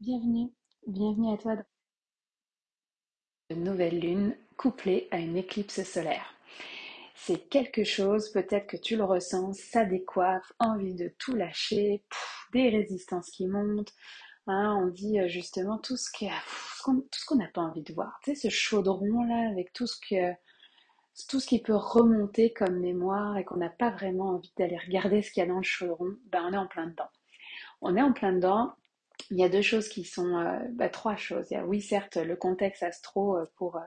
Bienvenue, bienvenue à toi une nouvelle lune couplée à une éclipse solaire. C'est quelque chose, peut-être que tu le ressens, ça décoiffe, envie de tout lâcher, des résistances qui montent. Hein, on dit euh, justement tout ce qu'on n'a pas envie de voir. Tu sais, ce chaudron là avec tout ce tout ce qui peut remonter comme mémoire et qu'on n'a pas vraiment envie d'aller regarder ce qu'il y a dans le chaudron, ben on est en plein dedans. On est en plein dedans il y a deux choses qui sont, euh, bah, trois choses. Il y a, oui, certes, le contexte astro euh, pour euh,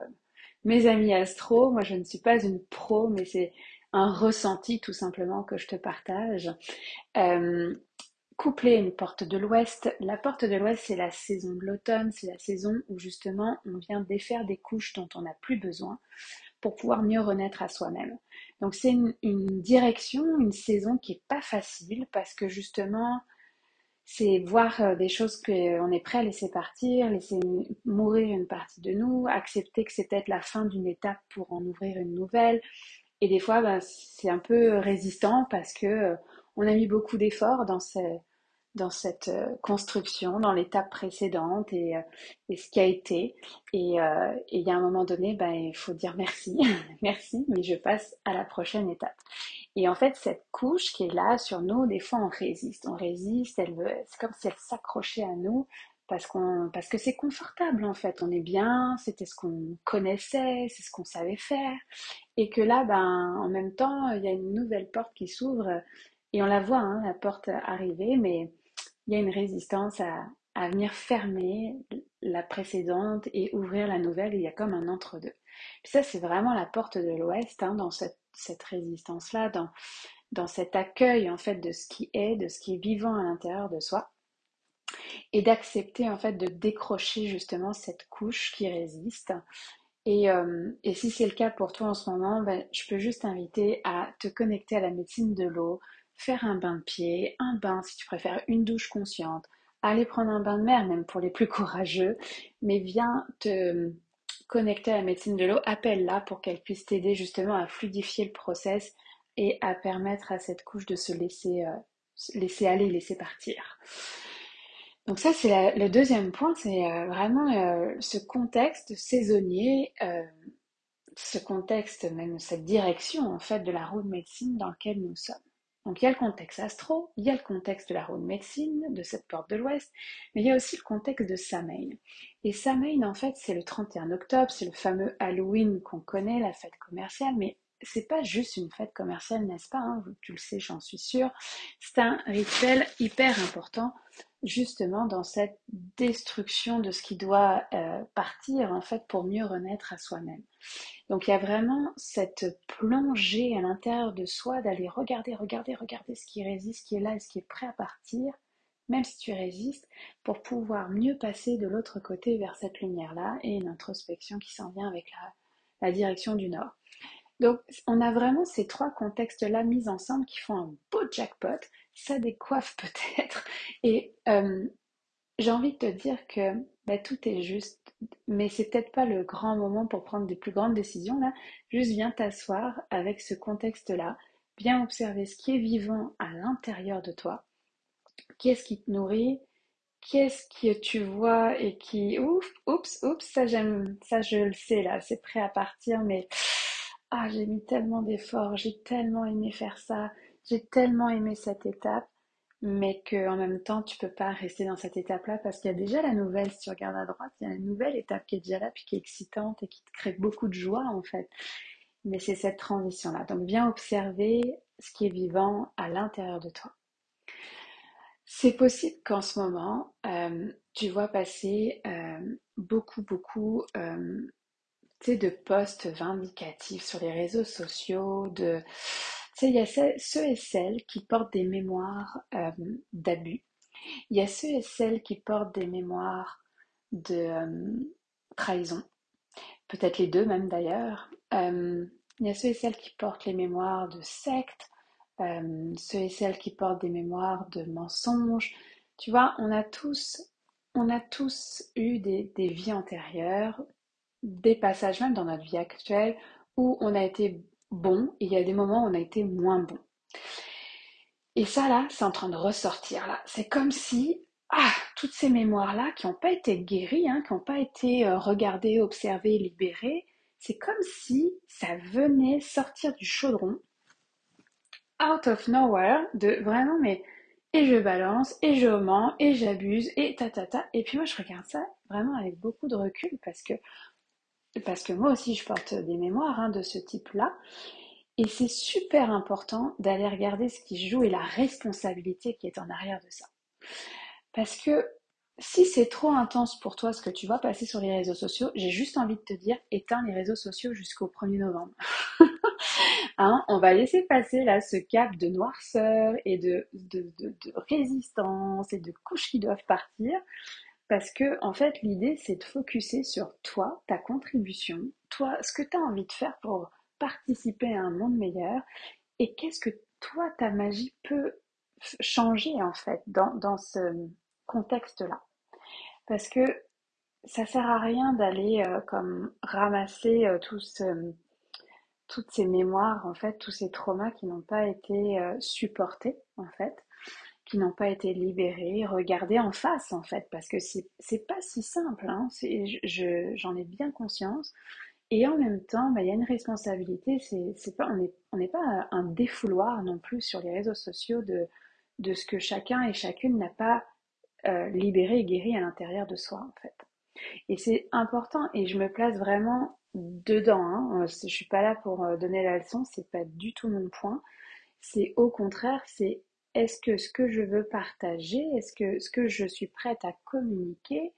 mes amis astro. Moi, je ne suis pas une pro, mais c'est un ressenti tout simplement que je te partage. couplé à une porte de l'Ouest. La porte de l'Ouest, c'est la saison de l'automne, c'est la saison où justement on vient défaire des couches dont on n'a plus besoin pour pouvoir mieux renaître à soi-même. Donc c'est une, une, direction, une saison qui est pas facile parce que justement c'est voir euh, des choses qu'on est prêt à laisser partir, laisser mourir une partie de nous, accepter que c'est peut-être la fin d'une étape pour en ouvrir une nouvelle. Et des fois, ben, c'est un peu résistant parce que euh, on a mis beaucoup d'efforts dans, dans cette euh, construction, dans l'étape précédente et, et, ce qui a été. Et il y a un moment donné, ben, il faut dire merci, merci, mais je passe à la prochaine étape. Et en fait, cette couche qui est là sur nous, des fois on résiste, on résiste, elle veut, c'est comme si elle s'accrochait à nous parce qu'on, parce que c'est confortable en fait, on est bien, c'était ce qu'on connaissait, c'est ce qu'on savait faire, et que là, ben, en même temps, il y a une nouvelle porte qui s'ouvre et on la voit, hein, la porte arriver, mais il y a une résistance à, venir fermer la précédente et ouvrir la nouvelle. Il y a comme un entre-deux. ça, c'est vraiment la porte de l'Ouest hein, dans cette résistance-là, dans, dans cet accueil en fait de ce qui est, de ce qui est vivant à l'intérieur de soi, et d'accepter en fait de décrocher justement cette couche qui résiste. Et, euh, si c'est le cas pour toi en ce moment, ben, je peux juste t'inviter à te connecter à la médecine de l'eau, faire un bain de pied, un bain si tu préfères, une douche consciente, aller prendre un bain de mer même pour les plus courageux, mais viens te connectée à la médecine de l'eau, appelle-la pour qu'elle puisse t'aider justement à fluidifier le process et à permettre à cette couche de se laisser, euh, laisser aller, laisser partir. Donc ça, c'est le deuxième point, c'est euh, vraiment euh, ce contexte saisonnier, ce contexte, même cette direction en fait de la roue de médecine dans laquelle nous sommes. Donc il y a le contexte astro, il y a le contexte de la roue de médecine, de cette porte de l'Ouest, mais il y a aussi le contexte de Samhain. Et Samhain, en fait, c'est le 31 octobre, c'est le fameux Halloween qu'on connaît, la fête commerciale, mais c'est pas juste une fête commerciale, n'est-ce pas hein, Tu le sais, j'en suis sûre. C'est un rituel hyper important, justement, dans cette destruction de ce qui doit euh, partir, en fait, pour mieux renaître à soi-même. Donc il y a vraiment cette plongée à l'intérieur de soi d'aller regarder, regarder, regarder ce qui résiste, ce qui est là ce qui est prêt à partir, même si tu résistes, pour pouvoir mieux passer de l'autre côté vers cette lumière-là et une introspection qui s'en vient avec la, direction du nord. Donc on a vraiment ces trois contextes-là mis ensemble qui font un beau jackpot, ça décoiffe peut-être, et euh, j'ai envie de te dire que bah, tout est juste, mais c'est peut-être pas le grand moment pour prendre des plus grandes décisions là. Juste viens t'asseoir avec ce contexte-là, viens observer ce qui est vivant à l'intérieur de toi. Qu'est-ce qui te nourrit? Qu'est-ce que tu vois et qui ouf, oups, oups, ça j'aime, ça je le sais là, c'est prêt à partir, mais ah j'ai mis tellement d'efforts, j'ai tellement aimé faire ça, j'ai tellement aimé cette étape mais qu'en même temps, tu peux pas rester dans cette étape-là parce qu'il y a déjà la nouvelle, si tu regardes à droite, il y a une nouvelle étape qui est déjà là, puis qui est excitante et qui te crée beaucoup de joie en fait. Mais c'est cette transition-là. Donc viens observer ce qui est vivant à l'intérieur de toi. C'est possible qu'en ce moment, euh, tu vois passer euh, beaucoup, beaucoup euh, de posts vindicatifs sur les réseaux sociaux, de il y a ceux et celles qui portent des mémoires euh, d'abus. Il y a ceux et celles qui portent des mémoires de euh, trahison. Peut-être les deux même d'ailleurs. Euh, il y a ceux et celles qui portent les mémoires de sectes, ceux et celles qui portent des mémoires de mensonges. Tu vois, on a tous, on a tous eu des, des vies antérieures, des passages même dans notre vie actuelle où on a été bon et il y a des moments où on a été moins bon. Et ça là, c'est en train de ressortir là. C'est comme si ah, toutes ces mémoires-là qui n'ont pas été guéries, hein, qui n'ont pas été euh, regardées, observées, libérées, c'est comme si ça venait sortir du chaudron, out of nowhere, de vraiment, mais et je balance, et je mens, et j'abuse, et ta ta ta. Et puis moi, je regarde ça vraiment avec beaucoup de recul parce que, parce que moi aussi, je porte des mémoires hein, de ce type-là. Et c'est super important d'aller regarder ce qui joue et la responsabilité qui est en arrière de ça. Parce que si c'est trop intense pour toi ce que tu vois passer sur les réseaux sociaux, j'ai juste envie de te dire, éteins les réseaux sociaux jusqu'au 1er novembre. hein, on va laisser passer là ce cap de noirceur et de résistance et de couches qui doivent partir. Parce que, en fait, l'idée, c'est de focuser sur toi, ta contribution, toi, ce que tu as envie de faire pour participer à un monde meilleur et qu'est-ce que toi, ta magie peut changer, en fait, dans, dans ce, contexte-là. Parce que ça sert à rien d'aller euh, comme ramasser euh, toutes ces mémoires, en fait, tous ces traumas qui n'ont pas été euh, supportés, en fait, n'ont pas été libérés, regardés en face, en fait, parce que c'est pas si simple, hein, j'en ai bien conscience. Et en même temps, bah, il y a une responsabilité, c'est pas, on n'est pas un défouloir non plus sur les réseaux sociaux de, de ce que chacun et chacune n'a pas euh, libéré et guéri à l'intérieur de soi en fait. Et c'est important et je me place vraiment dedans. Hein. Euh, je suis pas là pour euh, donner la leçon, c'est pas du tout mon point. C'est au contraire, c'est est-ce que ce que je veux partager, est-ce que ce que je suis prête à communiquer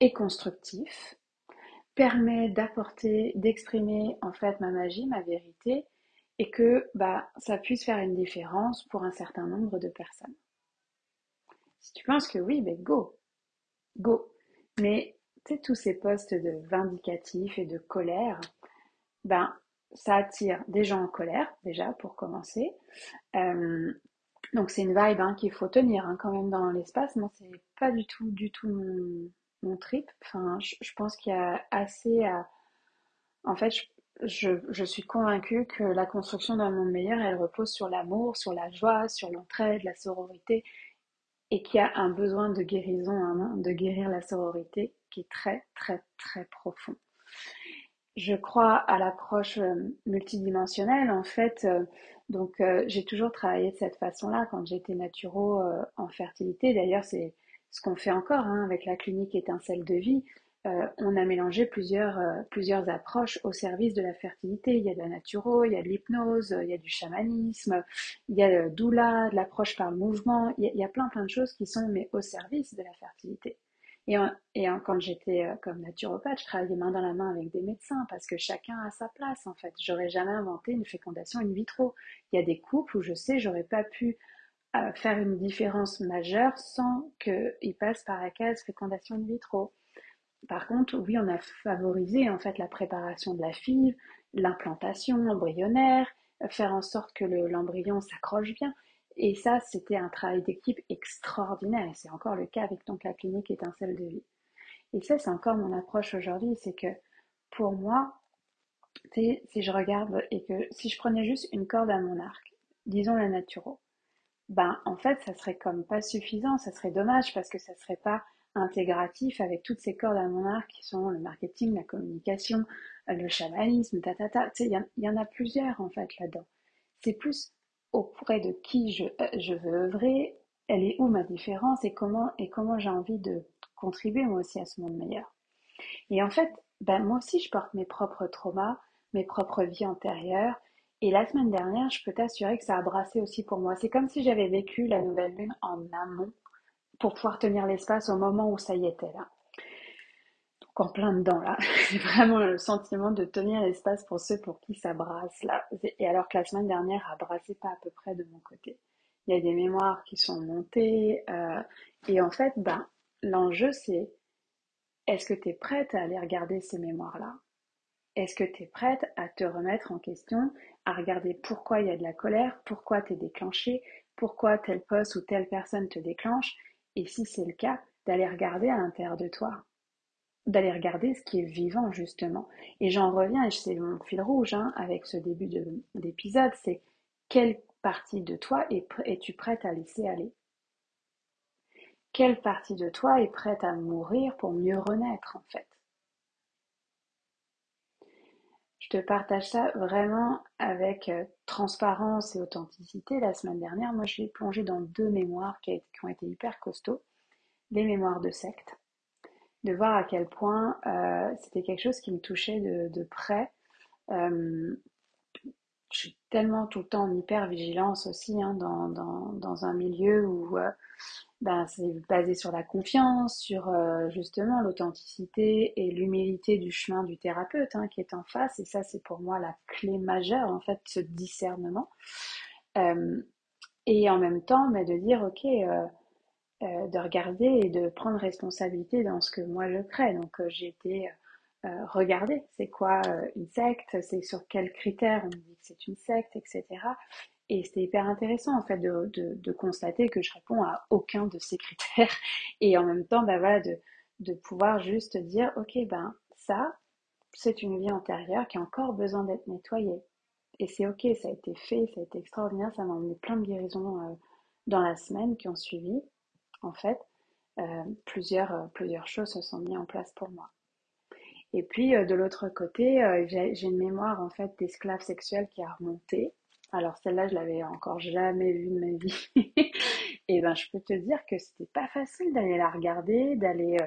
est constructif, permet d'apporter, d'exprimer en fait ma magie, ma vérité, et que bah ça puisse faire une différence pour un certain nombre de personnes? Si tu penses que oui, ben go, go. Mais tu sais, tous ces postes de vindicatif et de colère, ben ça attire des gens en colère déjà pour commencer. Euh, donc c'est une vibe hein, qu'il faut tenir hein, quand même dans l'espace. Moi c'est pas du tout, du tout mon, trip. Enfin, je, pense qu'il y a assez à. En fait, je, je, suis convaincue que la construction d'un monde meilleur, elle repose sur l'amour, sur la joie, sur l'entraide, la sororité et qui a un besoin de guérison, hein, de guérir la sororité qui est très très très profond. Je crois à l'approche euh, multidimensionnelle en fait. Euh, donc euh, j'ai toujours travaillé de cette façon-là quand j'étais naturo en fertilité. D'ailleurs c'est ce qu'on fait encore hein, avec la clinique étincelle de vie. Euh, on a mélangé plusieurs, euh, plusieurs approches au service de la fertilité. Il y a de la naturo, il y a de l'hypnose, il y a du chamanisme, il y a le doula, de l'approche par le mouvement. Il y, a, plein plein de choses qui sont mais au service de la fertilité. Et, quand j'étais euh, comme naturopathe, je travaillais main dans la main avec des médecins parce que chacun a sa place en fait. J'aurais jamais inventé une fécondation in vitro. Il y a des couples où je sais j'aurais pas pu faire une différence majeure sans qu'ils passent par la case fécondation in vitro. Par contre, oui, on a favorisé en fait la préparation de la FIV, l'implantation embryonnaire, faire en sorte que l'embryon s'accroche bien. Et ça, c'était un travail d'équipe extraordinaire. C'est encore le cas avec donc la clinique étincelle de vie. Et ça, c'est encore mon approche aujourd'hui, c'est que pour moi, si je regarde et que si je prenais juste une corde à mon arc, disons la naturo, ben en fait, ça serait comme pas suffisant, ça serait dommage parce que ça serait pas intégratif avec toutes ces cordes à mon arc qui sont le marketing, la communication, le chamanisme, ta ta ta. Il y, en a plusieurs en fait là-dedans. C'est plus auprès de qui je, euh, je veux œuvrer, elle est où ma différence et comment, et comment j'ai envie de contribuer moi aussi à ce monde meilleur. Et en fait, ben, moi aussi je porte mes propres traumas, mes propres vies antérieures. Et la semaine dernière, je peux t'assurer que ça a brassé aussi pour moi. C'est comme si j'avais vécu la nouvelle lune en amont pour pouvoir tenir l'espace au moment où ça y était là. Donc en plein dedans là, j'ai vraiment le sentiment de tenir l'espace pour ceux pour qui ça brasse là. Et alors que la semaine dernière a brassé pas à peu près de mon côté. Il y a des mémoires qui sont montées euh, et en fait, ben l'enjeu c'est est-ce que tu es prête à aller regarder ces mémoires là Est-ce que tu es prête à te remettre en question, à regarder pourquoi il y a de la colère, pourquoi tu es déclenché, pourquoi tel poste ou telle personne te déclenche? Et si c'est le cas, d'aller regarder à l'intérieur de toi, d'aller regarder ce qui est vivant justement. Et j'en reviens, et c'est mon fil rouge hein, avec ce début d'épisode, c'est quelle partie de toi es-tu prête à laisser aller? Quelle partie de toi est prête à mourir pour mieux renaître en fait? Je te partage ça vraiment avec euh, transparence et authenticité. La semaine dernière, moi, j'ai plongé dans deux mémoires qui, ont été hyper costauds. Des mémoires de secte. De voir à quel point euh, c'était quelque chose qui me touchait de, près. Euh, je suis tellement tout le temps en hyper vigilance aussi hein, dans, dans, un milieu où ben, c'est basé sur la confiance, sur euh, justement l'authenticité et l'humilité du chemin du thérapeute hein, qui est en face. Et ça, c'est pour moi la clé majeure, en fait, ce discernement. Euh, et en même temps, mais de dire, ok, euh, de regarder et de prendre responsabilité dans ce que moi je crée. Donc, j'ai été regarder, c'est quoi une secte, c'est sur quels critères on dit que c'est une secte, etc. Et c'était hyper intéressant en fait de, de, constater que je réponds à aucun de ces critères et en même temps bah, voilà, de, de pouvoir juste dire ok ben ça c'est une vie antérieure qui a encore besoin d'être nettoyée et c'est ok ça a été fait ça a été extraordinaire ça m'a emmené plein de guérisons euh, dans la semaine qui ont suivi en fait euh, plusieurs euh, plusieurs choses se sont mises en place pour moi. Et puis de l'autre côté j'ai une mémoire en fait d'esclave sexuelle qui a remonté. Alors celle-là, je l'avais encore jamais vue de ma vie. et ben, je peux te dire que c'était pas facile d'aller la regarder, d'aller euh,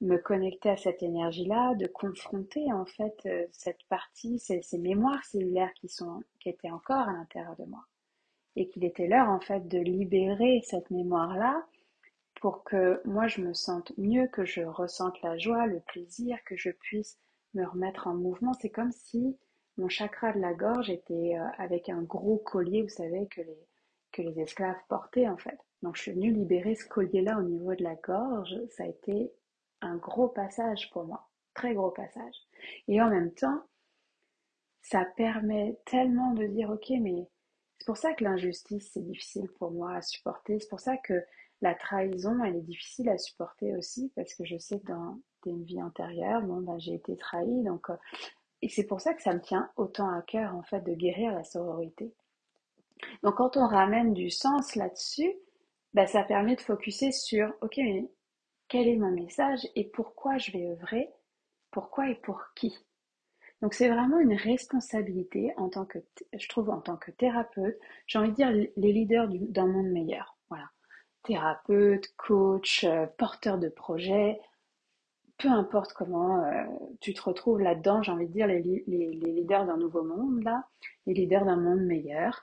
me connecter à cette énergie-là, de confronter en fait euh, cette partie, ces, mémoires cellulaires qui sont, qui étaient encore à l'intérieur de moi, et qu'il était l'heure en fait de libérer cette mémoire-là pour que moi je me sente mieux, que je ressente la joie, le plaisir, que je puisse me remettre en mouvement. C'est comme si mon chakra de la gorge était euh, avec un gros collier, vous savez, que les, que les esclaves portaient en fait. Donc je suis venue libérer ce collier-là au niveau de la gorge. Ça a été un gros passage pour moi, très gros passage. Et en même temps, ça permet tellement de dire, ok, mais c'est pour ça que l'injustice, c'est difficile pour moi à supporter. C'est pour ça que la trahison, elle est difficile à supporter aussi, parce que je sais que dans une vie antérieure, bon, ben, j'ai été trahie, donc euh, et c'est pour ça que ça me tient autant à cœur, en fait, de guérir la sororité. Donc, quand on ramène du sens là-dessus, bah, ça permet de focuser sur, ok, quel est mon message et pourquoi je vais œuvrer, pourquoi et pour qui? Donc, c'est vraiment une responsabilité en tant que, je trouve, en tant que thérapeute, j'ai envie de dire les leaders d'un monde meilleur. Thérapeute, coach, euh, porteur de projet, peu importe comment euh, tu te retrouves là-dedans, j'ai envie de dire les, leaders d'un nouveau monde, là, les leaders d'un monde meilleur,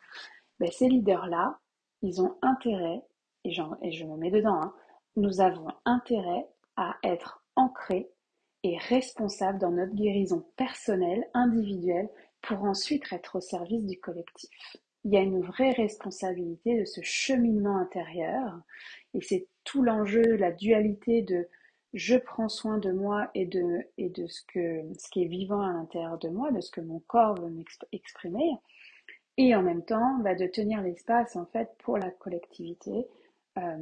ben, ces leaders-là, ils ont intérêt, et, et, je me mets dedans, hein, nous avons intérêt à être ancrés et responsables dans notre guérison personnelle, individuelle, pour ensuite être au service du collectif. Il y a une vraie responsabilité de ce cheminement intérieur, et c'est tout l'enjeu, la dualité de je prends soin de moi et de, et de ce, que, ce qui est vivant à l'intérieur de moi, de ce que mon corps veut m'exprimer, et en même temps bah, de tenir l'espace en fait pour la collectivité, euh,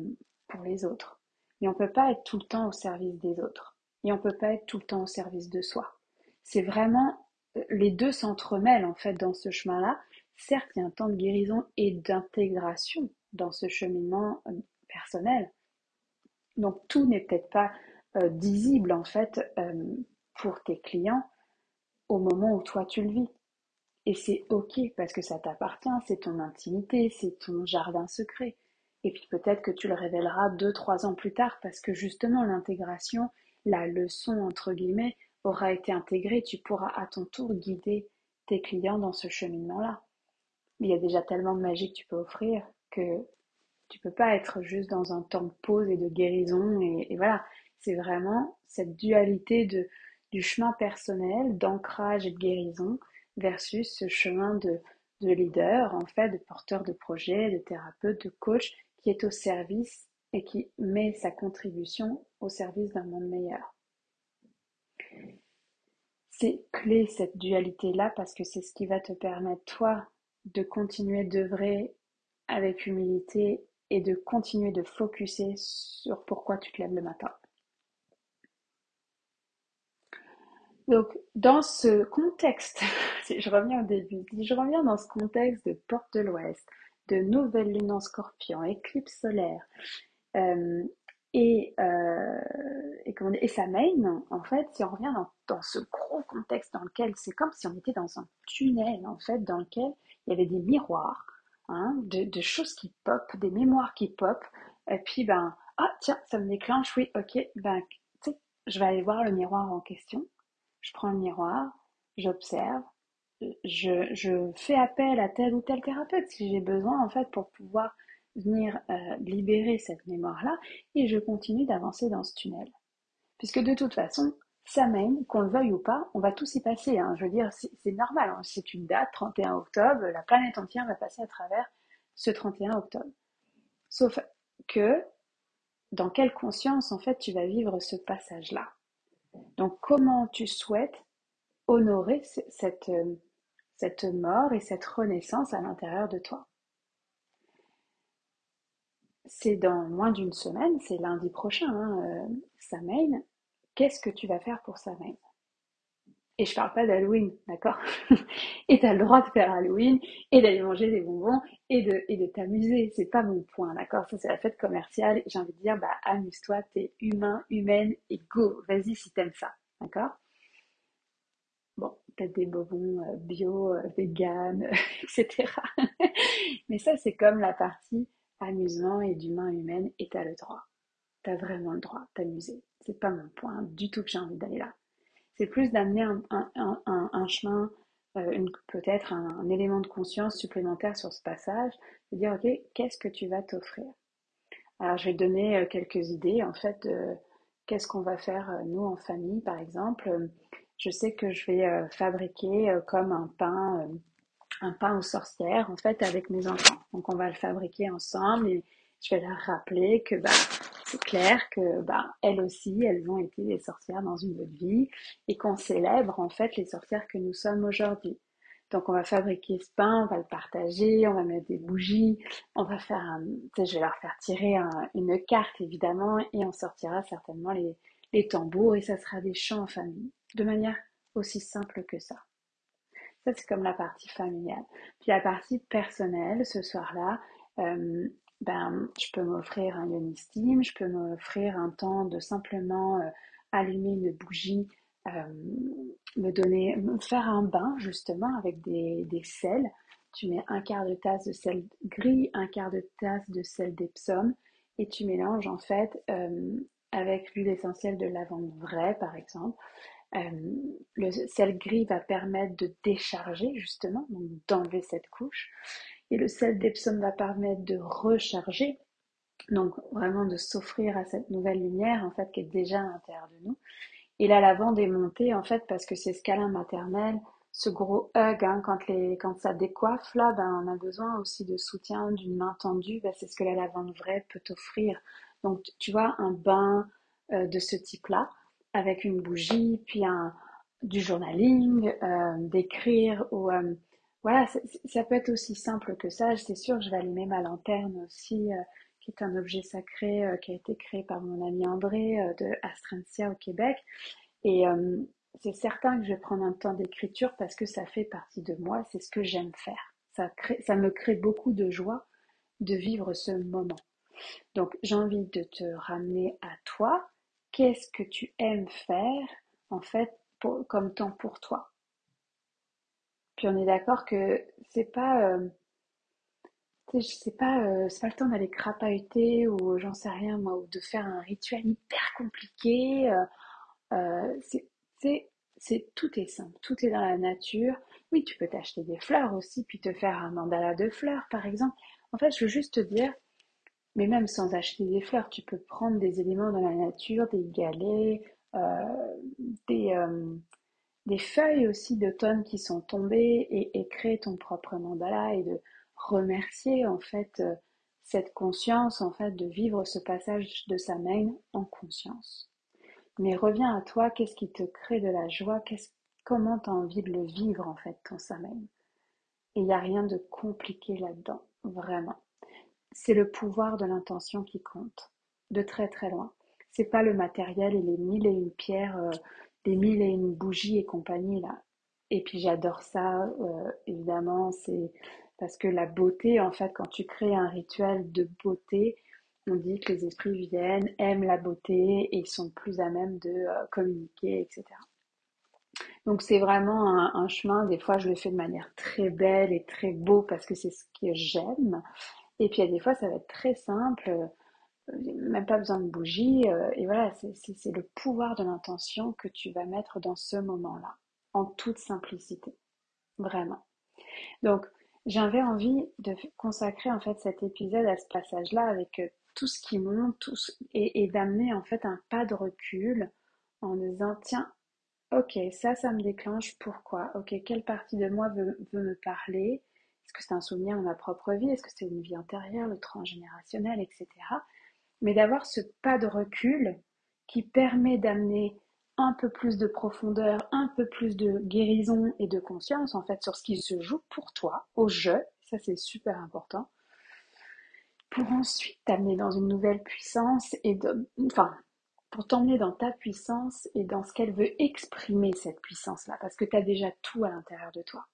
pour les autres. Mais on ne peut pas être tout le temps au service des autres, et on ne peut pas être tout le temps au service de soi. C'est vraiment, les deux s'entremêlent en fait dans ce chemin-là. Certes, il y a un temps de guérison et d'intégration dans ce cheminement euh, personnel. Donc tout n'est peut-être pas euh, visible en fait euh, pour tes clients au moment où toi tu le vis. Et c'est ok parce que ça t'appartient, c'est ton intimité, c'est ton jardin secret. Et puis peut-être que tu le révéleras deux, trois ans plus tard parce que justement l'intégration, la leçon entre guillemets, aura été intégrée. Tu pourras à ton tour guider tes clients dans ce cheminement-là. Il y a déjà tellement de magie que tu peux offrir que tu peux pas être juste dans un temps de pause et de guérison et voilà. C'est vraiment cette dualité du chemin personnel, d'ancrage et de guérison versus ce chemin de, de leader, en fait, de porteur de projet, de thérapeute, de coach, qui est au service et qui met sa contribution au service d'un monde meilleur. C'est clé cette dualité-là parce que c'est ce qui va te permettre, toi, de continuer d'œuvrer avec humilité et de continuer de focuser sur pourquoi tu te lèves le matin. Donc, dans ce contexte, je reviens au début, je reviens dans ce contexte de porte de l'Ouest, de nouvelle lune en scorpion, éclipse solaire, euh, Et, euh, et, sa main, en fait, si on revient dans, dans ce gros contexte dans lequel c'est comme si on était dans un tunnel, en fait, dans lequel il y avait des miroirs, hein, de, de, choses qui pop, des mémoires qui pop, et puis, ben, ah, tiens, ça me déclenche, oui, ok, ben, tu sais, je vais aller voir le miroir en question, je prends le miroir, j'observe, je, je, fais appel à tel ou tel thérapeute si j'ai besoin, en fait, pour pouvoir venir euh, libérer cette mémoire-là et je continue d'avancer dans ce tunnel. Puisque de toute façon, ça mène, qu'on le veuille ou pas, on va tous y passer. Hein. Je veux dire, c'est normal. Hein. C'est une date, 31 octobre, la planète entière va passer à travers ce 31 octobre. Sauf que, dans quelle conscience, en fait, tu vas vivre ce passage-là? Donc, comment tu souhaites honorer cette, euh, cette mort et cette renaissance à l'intérieur de toi? C'est dans moins d'une semaine, c'est lundi prochain, hein, euh. Qu'est-ce que tu vas faire pour Samhain Et je parle pas d'Halloween, d'accord? Et tu as le droit de faire Halloween et d'aller manger des bonbons et de, et de t'amuser. C'est pas mon point, d'accord? Ça, c'est la fête commerciale. J'ai envie de dire, bah, amuse-toi, t'es humain, humaine et go. Vas-y si t'aimes ça, d'accord? Bon, peut-être des bonbons euh, bio, euh, vegan, etc. Mais ça, c'est comme la partie amusement et d'humain humaine et t'as le droit. T'as vraiment le droit t'amuser. C'est pas mon point du tout que j'ai envie d'aller là. C'est plus d'amener un, chemin, euh, peut-être un, élément de conscience supplémentaire sur ce passage, de dire ok, qu'est-ce que tu vas t'offrir? Alors je vais donner euh, quelques idées en fait de qu'est-ce qu'on va faire euh, nous en famille par exemple. Je sais que je vais fabriquer comme un pain un pain aux sorcières en fait avec mes enfants. Donc on va le fabriquer ensemble et je vais leur rappeler que bah, c'est clair que bah, elles aussi, elles ont été des sorcières dans une autre vie et qu'on célèbre en fait les sorcières que nous sommes aujourd'hui. Donc on va fabriquer ce pain, on va le partager, on va mettre des bougies, on va faire un, je vais leur faire tirer une carte évidemment et on sortira certainement les, les tambours et ça sera des chants en famille, de manière aussi simple que ça. C'est comme la partie familiale. Puis la partie personnelle, ce soir-là, euh, ben, je peux m'offrir un yoni je peux m'offrir un temps de simplement euh, allumer une bougie, euh, me donner, me faire un bain justement avec des, des sels. Tu mets un quart de tasse de sel gris, un quart de tasse de sel d'Epsom et tu mélanges en fait avec l'huile essentielle de lavande vraie par exemple euh, le sel gris va permettre de décharger justement, donc d'enlever cette couche. Et le sel d'Epsom va permettre de recharger, donc vraiment de s'offrir à cette nouvelle lumière en fait qui est déjà à l'intérieur de nous. Et la lavande est montée en fait parce que c'est ce câlin maternel, ce gros hug hein, quand, les, quand ça décoiffe là, ben, on a besoin aussi de soutien, d'une main tendue. Ben, c'est ce que la lavande vraie peut offrir. Donc tu vois un bain euh, de ce type-là avec une bougie, puis du journaling, euh, d'écrire ou euh, voilà, ça peut être aussi simple que ça. C'est sûr je vais allumer ma lanterne aussi, euh, qui est un objet sacré qui a été créé par mon ami André de Astrencia au Québec. Et c'est certain que je vais prendre un temps d'écriture parce que ça fait partie de moi, c'est ce que j'aime faire. Ça, crée, ça me crée beaucoup de joie de vivre ce moment. Donc j'ai envie de te ramener à toi, qu'est-ce que tu aimes faire en fait comme temps pour toi? Puis on est d'accord que c'est pas euh, pas euh, c'est pas le temps d'aller crapahuter ou j'en sais rien moi ou de faire un rituel hyper compliqué. Euh, c'est c'est tout est simple, tout est dans la nature. Oui, tu peux t'acheter des fleurs aussi, puis te faire un mandala de fleurs, par exemple. En fait, je veux juste te dire, mais même sans acheter des fleurs, tu peux prendre des éléments dans la nature, des galets, euh, des, euh, des feuilles aussi d'automne qui sont tombées et, créer ton propre mandala et de remercier en fait euh, cette conscience en fait de vivre ce passage de sa en conscience. Mais reviens à toi, qu'est-ce qui te crée de la joie, comment tu as envie de le vivre en fait ton samaine. Et il n'y a rien de compliqué là-dedans, vraiment c'est le pouvoir de l'intention qui compte, de très très loin. C'est pas le matériel et les mille et une pierres, euh, des mille et une bougies et compagnie là. Et puis j'adore ça, euh, évidemment, c'est parce que la beauté, en fait, quand tu crées un rituel de beauté, on dit que les esprits viennent, aiment la beauté et sont plus à même de euh, communiquer, etc. Donc c'est vraiment un, chemin, des fois je le fais de manière très belle et très beau parce que c'est ce que j'aime. Et puis il y a des fois ça va être très simple, euh, même pas besoin de bougie. Euh, et voilà, c'est le pouvoir de l'intention que tu vas mettre dans ce moment-là, en toute simplicité. Vraiment. Donc j'avais envie de consacrer en fait cet épisode à ce passage-là avec euh, tout ce qui monte et, et d'amener en fait un pas de recul en disant tiens Ok, ça, ça me déclenche. Pourquoi? Ok, quelle partie de moi veut, me parler? Est-ce que c'est un souvenir de ma propre vie? Est-ce que c'est une vie antérieure, le transgénérationnel, etc. Mais d'avoir ce pas de recul qui permet d'amener un peu plus de profondeur, un peu plus de guérison et de conscience en fait sur ce qui se joue pour toi, au jeu, ça c'est super important, pour ensuite t'amener dans une nouvelle puissance et enfin, pour t'emmener dans ta puissance et dans ce qu'elle veut exprimer, cette puissance-là, parce que tu as déjà tout à l'intérieur de toi.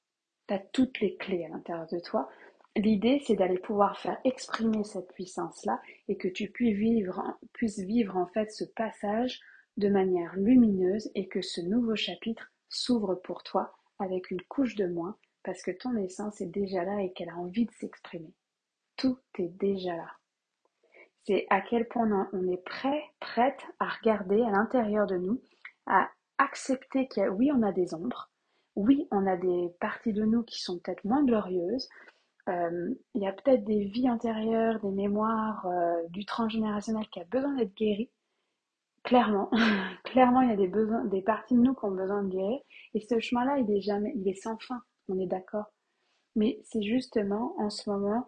Tu as toutes les clés à l'intérieur de toi. L'idée, c'est d'aller pouvoir faire exprimer cette puissance-là et que tu puisses vivre, en fait ce passage de manière lumineuse et que ce nouveau chapitre s'ouvre pour toi avec une couche de moins parce que ton essence est déjà là et qu'elle a envie de s'exprimer. Tout est déjà là c'est à quel point on est prêt, prête à regarder à l'intérieur de nous, à accepter que oui, on a des ombres, oui, on a des parties de nous qui sont peut-être moins glorieuses, euh, il y a peut-être des vies intérieures, des mémoires, euh, du transgénérationnel qui a besoin d'être guéri. Clairement, clairement, il y a des parties de nous qui ont besoin de guérir. Et ce chemin-là, il est jamais, il est sans fin. On est d'accord. Mais c'est justement en ce moment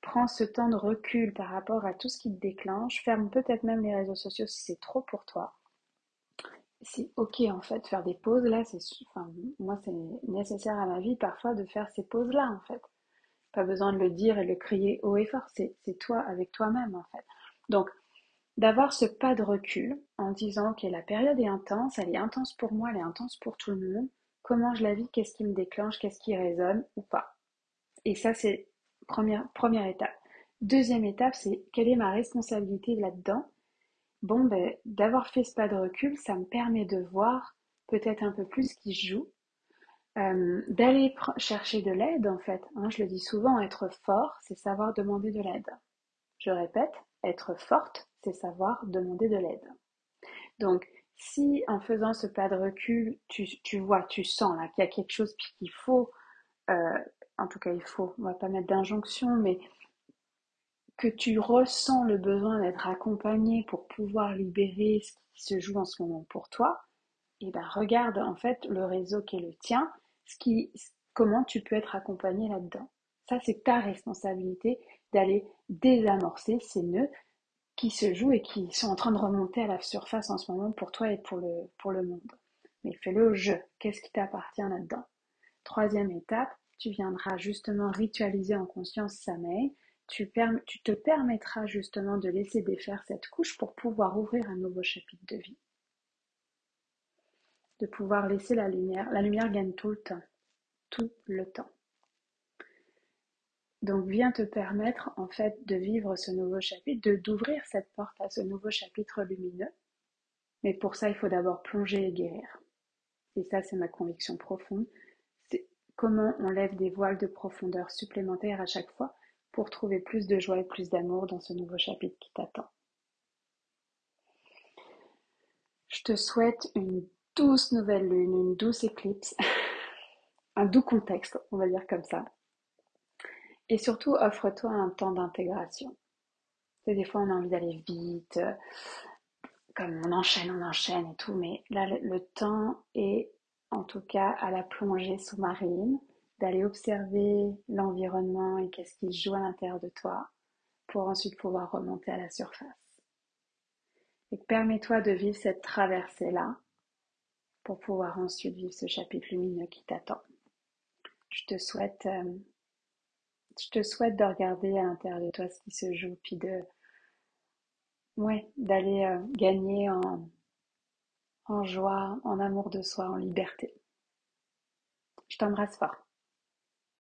Prends ce temps de recul par rapport à tout ce qui te déclenche. Ferme peut-être même les réseaux sociaux si c'est trop pour toi. C'est ok en fait, faire des pauses là, c'est, enfin, moi c'est nécessaire à ma vie parfois de faire ces pauses là en fait. Pas besoin de le dire et le crier haut et fort, c'est, toi avec toi-même en fait. Donc, d'avoir ce pas de recul en disant ok la période est intense, elle est intense pour moi, elle est intense pour tout le monde. Comment je la vis, qu'est-ce qui me déclenche, qu'est-ce qui résonne ou pas. Et ça c'est Première, première étape. Deuxième étape, c'est quelle est ma responsabilité là-dedans Bon, ben, d'avoir fait ce pas de recul, ça me permet de voir peut-être un peu plus ce qui se joue, euh, d'aller chercher de l'aide en fait. Hein, je le dis souvent, être fort, c'est savoir demander de l'aide. Je répète, être forte, c'est savoir demander de l'aide. Donc, si en faisant ce pas de recul, tu, vois, tu sens là qu'il y a quelque chose qu'il faut euh, en tout cas il faut, on va pas mettre d'injonction, mais que tu ressens le besoin d'être accompagné pour pouvoir libérer ce qui se joue en ce moment pour toi, et eh ben regarde en fait le réseau qui est le tien, comment tu peux être accompagné là-dedans. Ça c'est ta responsabilité d'aller désamorcer ces nœuds qui se jouent et qui sont en train de remonter à la surface en ce moment pour toi et pour le, pour le monde. Mais fais-le au jeu. Qu'est-ce qui t'appartient là-dedans? Troisième étape, tu viendras justement ritualiser en conscience sa tu, te permettras justement de laisser défaire cette couche pour pouvoir ouvrir un nouveau chapitre de vie. De pouvoir laisser la lumière. La lumière gagne tout le temps. Tout le temps. Donc viens te permettre en fait de vivre ce nouveau chapitre, d'ouvrir cette porte à ce nouveau chapitre lumineux. Mais pour ça, il faut d'abord plonger et guérir. Et ça, c'est ma conviction profonde comment on lève des voiles de profondeur supplémentaires à chaque fois pour trouver plus de joie et plus d'amour dans ce nouveau chapitre qui t'attend. Je te souhaite une douce nouvelle lune, une douce éclipse, un doux contexte, on va dire comme ça. Et surtout, offre-toi un temps d'intégration. Des fois, on a envie d'aller vite, comme on enchaîne, on enchaîne et tout, mais là, le temps est en tout cas à la plongée sous-marine, d'aller observer l'environnement et qu'est-ce qui joue à l'intérieur de toi pour ensuite pouvoir remonter à la surface. Et permets-toi de vivre cette traversée-là pour pouvoir ensuite vivre ce chapitre lumineux qui t'attend. Je te souhaite, euh, je te souhaite de regarder à l'intérieur de toi ce qui se joue, puis de, ouais, d'aller euh, gagner en joie, en amour de soi, en liberté. Je t'embrasse fort.